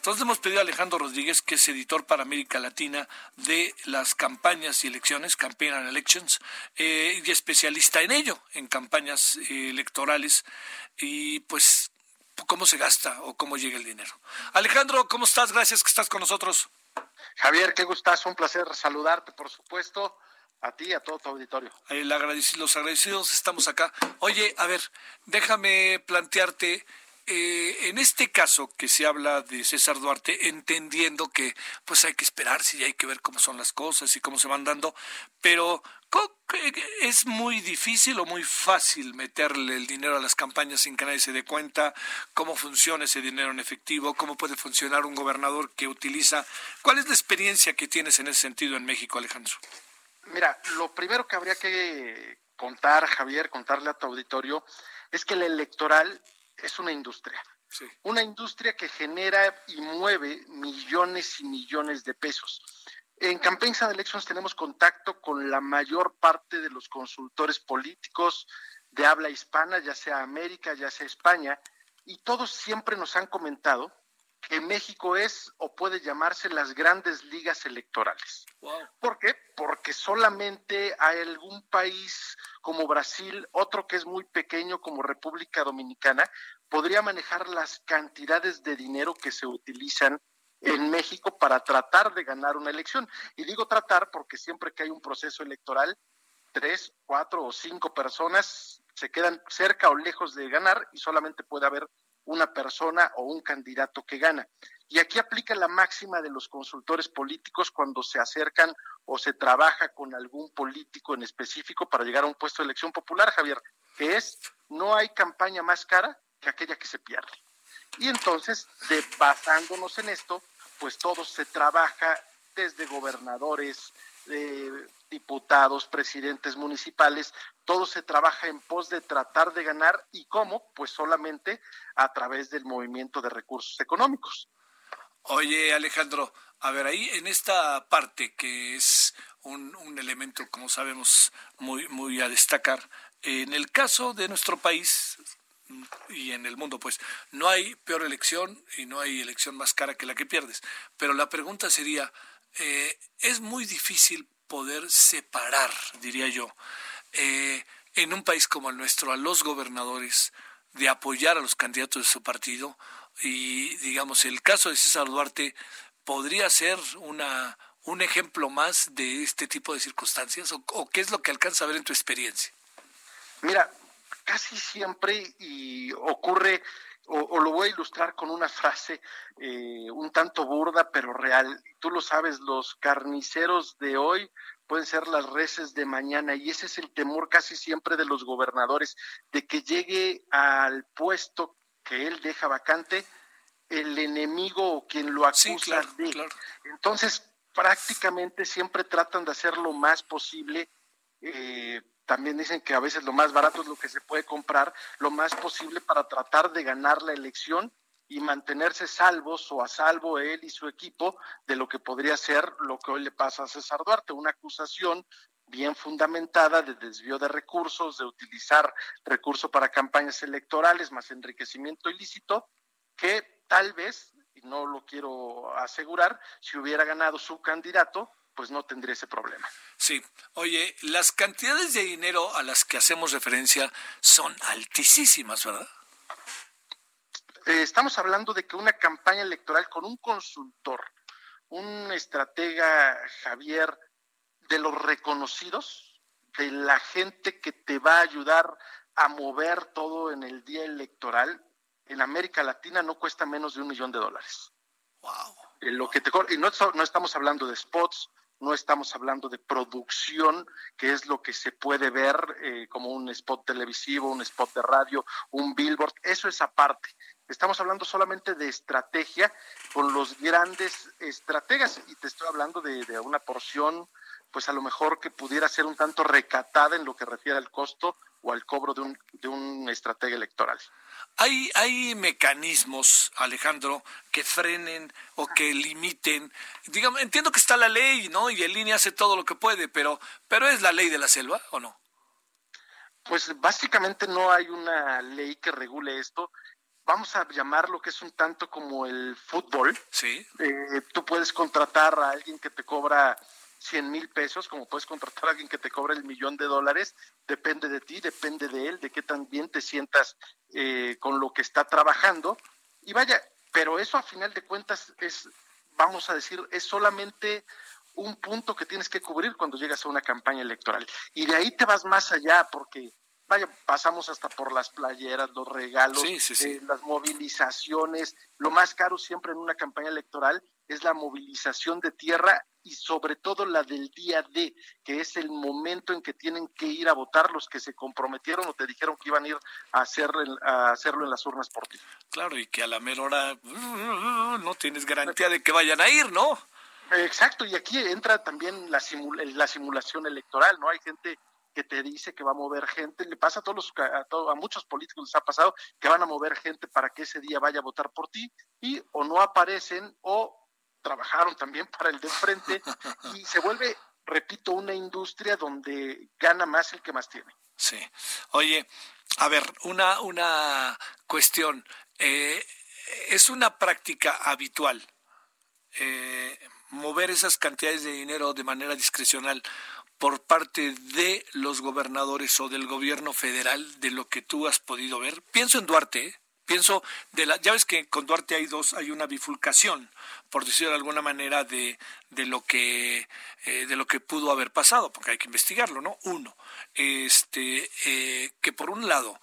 Entonces hemos pedido a Alejandro Rodríguez, que es editor para América Latina de las campañas y elecciones, Campaign and Elections, eh, y especialista en ello, en campañas eh, electorales, y pues cómo se gasta o cómo llega el dinero. Alejandro, ¿cómo estás? Gracias que estás con nosotros. Javier, qué gustazo, un placer saludarte, por supuesto, a ti y a todo tu auditorio. El agradecido, los agradecidos estamos acá. Oye, a ver, déjame plantearte, eh, en este caso que se habla de César Duarte, entendiendo que pues hay que esperar, si hay que ver cómo son las cosas y cómo se van dando, pero ¿es muy difícil o muy fácil meterle el dinero a las campañas sin que nadie se dé cuenta? ¿Cómo funciona ese dinero en efectivo? ¿Cómo puede funcionar un gobernador que utiliza? ¿Cuál es la experiencia que tienes en ese sentido en México, Alejandro? Mira, lo primero que habría que contar, Javier, contarle a tu auditorio, es que el electoral es una industria. Una industria que genera y mueve millones y millones de pesos. En Campaigns and Elections tenemos contacto con la mayor parte de los consultores políticos de habla hispana, ya sea América, ya sea España, y todos siempre nos han comentado que México es o puede llamarse las grandes ligas electorales. ¿Por qué? Porque solamente hay algún país como Brasil, otro que es muy pequeño como República Dominicana, podría manejar las cantidades de dinero que se utilizan en México para tratar de ganar una elección. Y digo tratar porque siempre que hay un proceso electoral, tres, cuatro o cinco personas se quedan cerca o lejos de ganar y solamente puede haber una persona o un candidato que gana. Y aquí aplica la máxima de los consultores políticos cuando se acercan o se trabaja con algún político en específico para llegar a un puesto de elección popular, Javier, que es no hay campaña más cara que aquella que se pierde. Y entonces, basándonos en esto, pues todo se trabaja desde gobernadores, eh, diputados, presidentes municipales, todo se trabaja en pos de tratar de ganar y cómo, pues solamente a través del movimiento de recursos económicos. Oye, Alejandro, a ver, ahí en esta parte que es un, elemento, como sabemos, muy, muy a destacar, en el caso de nuestro país, y en el mundo, pues no hay peor elección y no hay elección más cara que la que pierdes. Pero la pregunta sería, eh, es muy difícil poder separar, diría yo, eh, en un país como el nuestro, a los gobernadores de apoyar a los candidatos de su partido y, digamos, el caso de César Duarte podría ser una un ejemplo más de este tipo de circunstancias o, o qué es lo que alcanza a ver en tu experiencia? Mira, casi siempre y ocurre, o, lo voy a ilustrar con una frase eh, un tanto burda pero real. Tú lo sabes, los carniceros de hoy pueden ser las reses de mañana y ese es el temor casi siempre de los gobernadores, de que llegue al puesto que él deja vacante el enemigo o quien lo acusa de. Entonces, prácticamente siempre tratan de hacer lo más posible eh, también dicen que a veces lo más barato es lo que se puede comprar, lo más posible para tratar de ganar la elección y mantenerse salvos o a salvo él y su equipo de lo que podría ser lo que hoy le pasa a César Duarte, una acusación bien fundamentada de desvío de recursos, de utilizar recursos para campañas electorales más enriquecimiento ilícito, que tal vez, y no lo quiero asegurar, si hubiera ganado su candidato, pues no tendría ese problema. Sí, oye, las cantidades de dinero a las que hacemos referencia son altísimas, ¿verdad? Eh, estamos hablando de que una campaña electoral con un consultor, un estratega, Javier, de los reconocidos, de la gente que te va a ayudar a mover todo en el día electoral, en América Latina no cuesta menos de un millón de dólares. Wow. lo que te, y no, no estamos hablando de spots, no estamos hablando de producción, que es lo que se puede ver eh, como un spot televisivo, un spot de radio, un billboard, eso es aparte. Estamos hablando solamente de estrategia con los grandes estrategas y te estoy hablando de, de una porción pues a lo mejor que pudiera ser un tanto recatada en lo que refiere al costo o al cobro de un, de un estratega electoral. Hay, hay mecanismos, Alejandro, que frenen o que limiten. Digamos, entiendo que está la ley, ¿no? Y el línea hace todo lo que puede, pero, pero ¿es la ley de la selva o no? Pues básicamente no hay una ley que regule esto. Vamos a llamarlo que es un tanto como el fútbol. Sí. Eh, tú puedes contratar a alguien que te cobra 100 mil pesos, como puedes contratar a alguien que te cobra el millón de dólares, depende de ti, depende de él, de qué tan bien te sientas eh, con lo que está trabajando. Y vaya, pero eso a final de cuentas es, vamos a decir, es solamente un punto que tienes que cubrir cuando llegas a una campaña electoral. Y de ahí te vas más allá, porque vaya, pasamos hasta por las playeras, los regalos, eh, las movilizaciones. Lo más caro siempre en una campaña electoral es la movilización de tierra y sobre todo la del día D, que es el momento en que tienen que ir a votar los que se comprometieron o te dijeron que iban a ir a, hacer, a hacerlo en las urnas por ti. Claro, y que a la mera hora no tienes garantía de que vayan a ir, ¿no? Exacto, y aquí entra también la, la simulación electoral, ¿no? Hay gente que te dice que va a mover gente, le pasa a todos los, a, a, muchos políticos les ha pasado que van a mover gente para que ese día vaya a votar por ti y o no aparecen o trabajaron también para el de enfrente y se vuelve, repito, una industria donde gana más el que más tiene. Sí. Oye, a ver, una, una cuestión. Eh, es una práctica habitual eh, mover esas cantidades de dinero de manera discrecional por parte de los gobernadores o del gobierno federal de lo que tú has podido ver. Pienso en Duarte, pienso de la, ya ves que con Duarte hay dos, hay una bifurcación, por decirlo de alguna manera, de, de lo que eh, de lo que pudo haber pasado, porque hay que investigarlo, ¿no? Uno, este, eh, que por un lado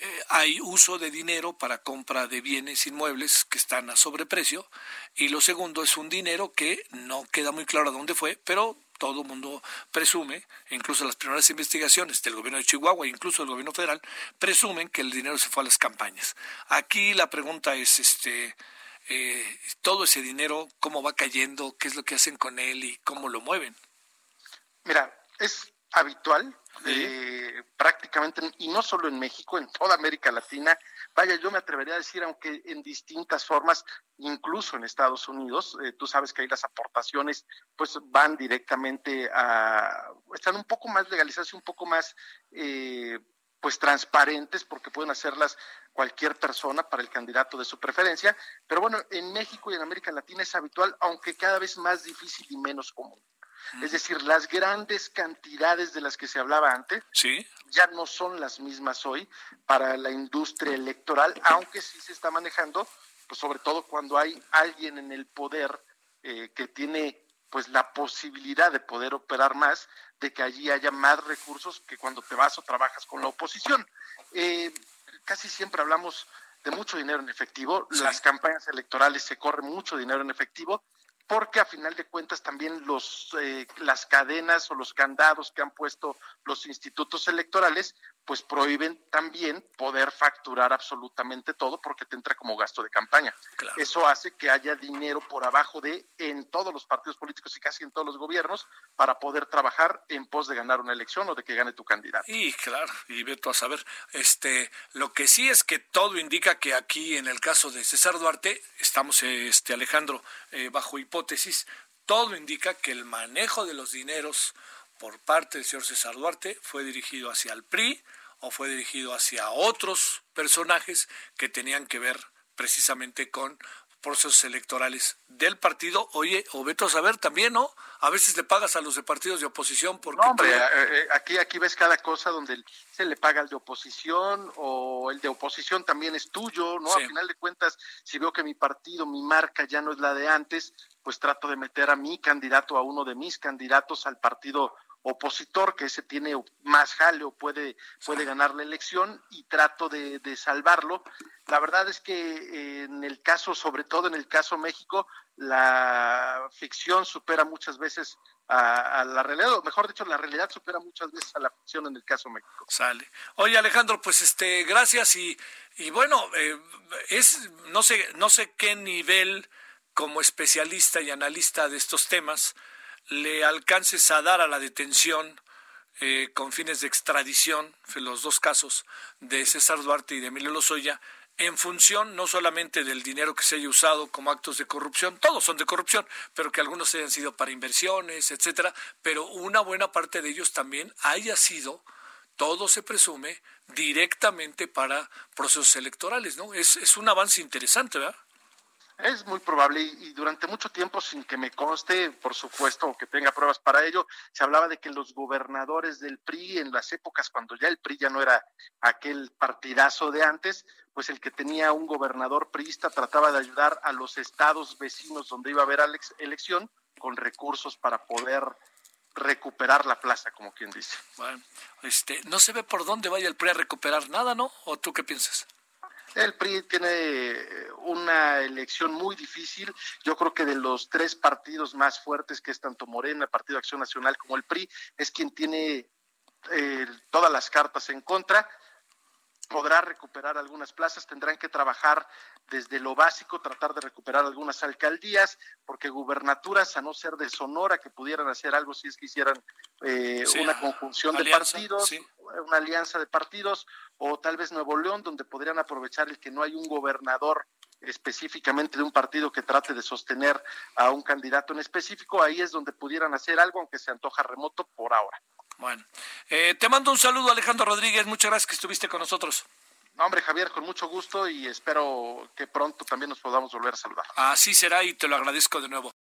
eh, hay uso de dinero para compra de bienes inmuebles que están a sobreprecio, y lo segundo es un dinero que no queda muy claro a dónde fue, pero todo el mundo presume, incluso las primeras investigaciones del gobierno de Chihuahua, incluso del gobierno federal, presumen que el dinero se fue a las campañas. Aquí la pregunta es, este, eh, todo ese dinero, cómo va cayendo, qué es lo que hacen con él y cómo lo mueven. Mira, es habitual prácticamente, y no solo en México, en toda América Latina, vaya, yo me atrevería a decir, aunque en distintas formas, incluso en Estados Unidos, eh, tú sabes que ahí las aportaciones pues van directamente a, están un poco más legalizadas y un poco más eh, pues transparentes porque pueden hacerlas cualquier persona para el candidato de su preferencia, pero bueno, en México y en América Latina es habitual, aunque cada vez más difícil y menos común. Es decir, las grandes cantidades de las que se hablaba antes ya no son las mismas hoy para la industria electoral, aunque sí se está manejando, pues sobre todo cuando hay alguien en el poder eh, que tiene pues la posibilidad de poder operar más, de que allí haya más recursos que cuando te vas o trabajas con la oposición. Eh, casi siempre hablamos de mucho dinero en efectivo, las campañas electorales se corre mucho dinero en efectivo, porque a final de cuentas también los eh, las cadenas o los candados que han puesto los institutos electorales pues prohíben también poder facturar absolutamente todo porque te entra como gasto de campaña. Eso hace que haya dinero por abajo de en todos los partidos políticos y casi en todos los gobiernos para poder trabajar en pos de ganar una elección o de que gane tu candidato. Y claro, y ve tú a saber, este, lo que sí es que todo indica que aquí en el caso de César Duarte estamos, este, Alejandro, eh, bajo hipótesis, todo indica que el manejo de los dineros por parte del señor César Duarte fue dirigido hacia el PRI o fue dirigido hacia otros personajes que tenían que ver precisamente con procesos electorales del partido. Oye, o Beto a saber también, ¿no? A veces le pagas a los de partidos de oposición porque... No, hombre, eh, eh, aquí, aquí ves cada cosa donde se le paga al de oposición o el de oposición también es tuyo, ¿no? A final de cuentas, si veo que mi partido, mi marca ya no es la de antes, pues trato de meter a mi candidato, a uno de mis candidatos al partido opositor, que ese tiene más jaleo, puede, puede ganar la elección y trato de, de salvarlo. La verdad es que eh, en el caso, sobre todo en el caso México, la ficción supera muchas veces a, la realidad, o mejor dicho, la realidad supera muchas veces a la ficción en el caso México. Sale. Oye, Alejandro, pues este, gracias y, y bueno, eh, es no sé, no sé qué nivel como especialista y analista de estos temas le alcances a dar a la detención eh, con fines de extradición, los dos casos de César Duarte y de Emilio Lozoya, en función no solamente del dinero que se haya usado como actos de corrupción, todos son de corrupción, pero que algunos hayan sido para inversiones, etcétera, pero una buena parte de ellos también haya sido, todo se presume, directamente para procesos electorales, ¿no? Es, es un avance interesante, ¿verdad? Es muy probable y, durante mucho tiempo, sin que me conste, por supuesto, o que tenga pruebas para ello, se hablaba de que los gobernadores del PRI en las épocas cuando ya el PRI ya no era aquel partidazo de antes, pues el que tenía un gobernador priista trataba de ayudar a los estados vecinos donde iba a haber elección con recursos para poder recuperar la plaza, como quien dice. Bueno, este, no se ve por dónde vaya el PRI a recuperar nada, ¿no? ¿O tú qué piensas? El PRI tiene una elección muy difícil. Yo creo que de los tres partidos más fuertes, que es tanto Morena, Partido Acción Nacional, como el PRI, es quien tiene eh, todas las cartas en contra podrá recuperar algunas plazas, tendrán que trabajar desde lo básico, tratar de recuperar algunas alcaldías, porque gubernaturas, a no ser de Sonora, que pudieran hacer algo si es que hicieran eh, una conjunción de partidos, una alianza de partidos, o tal vez Nuevo León, donde podrían aprovechar el que no hay un gobernador específicamente de un partido que trate de sostener a un candidato en específico, ahí es donde pudieran hacer algo, aunque se antoja remoto por ahora. Bueno, eh, te mando un saludo, Alejandro Rodríguez. Muchas gracias que estuviste con nosotros. No, hombre, Javier, con mucho gusto y espero que pronto también nos podamos volver a saludar. Así será y te lo agradezco de nuevo.